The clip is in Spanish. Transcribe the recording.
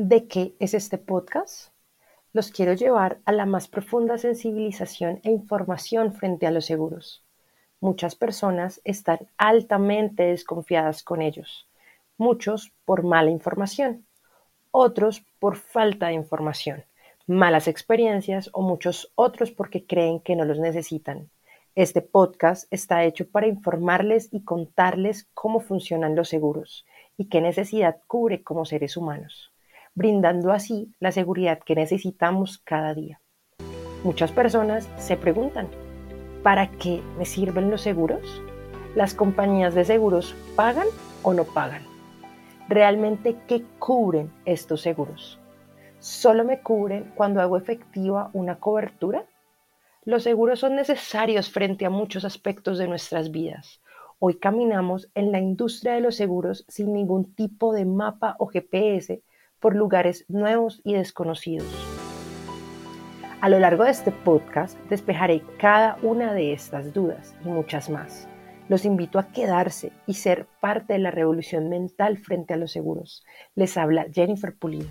¿De qué es este podcast? Los quiero llevar a la más profunda sensibilización e información frente a los seguros. Muchas personas están altamente desconfiadas con ellos, muchos por mala información, otros por falta de información, malas experiencias o muchos otros porque creen que no los necesitan. Este podcast está hecho para informarles y contarles cómo funcionan los seguros y qué necesidad cubre como seres humanos brindando así la seguridad que necesitamos cada día. Muchas personas se preguntan, ¿para qué me sirven los seguros? ¿Las compañías de seguros pagan o no pagan? ¿Realmente qué cubren estos seguros? ¿Solo me cubren cuando hago efectiva una cobertura? Los seguros son necesarios frente a muchos aspectos de nuestras vidas. Hoy caminamos en la industria de los seguros sin ningún tipo de mapa o GPS por lugares nuevos y desconocidos. A lo largo de este podcast despejaré cada una de estas dudas y muchas más. Los invito a quedarse y ser parte de la revolución mental frente a los seguros. Les habla Jennifer Pulido.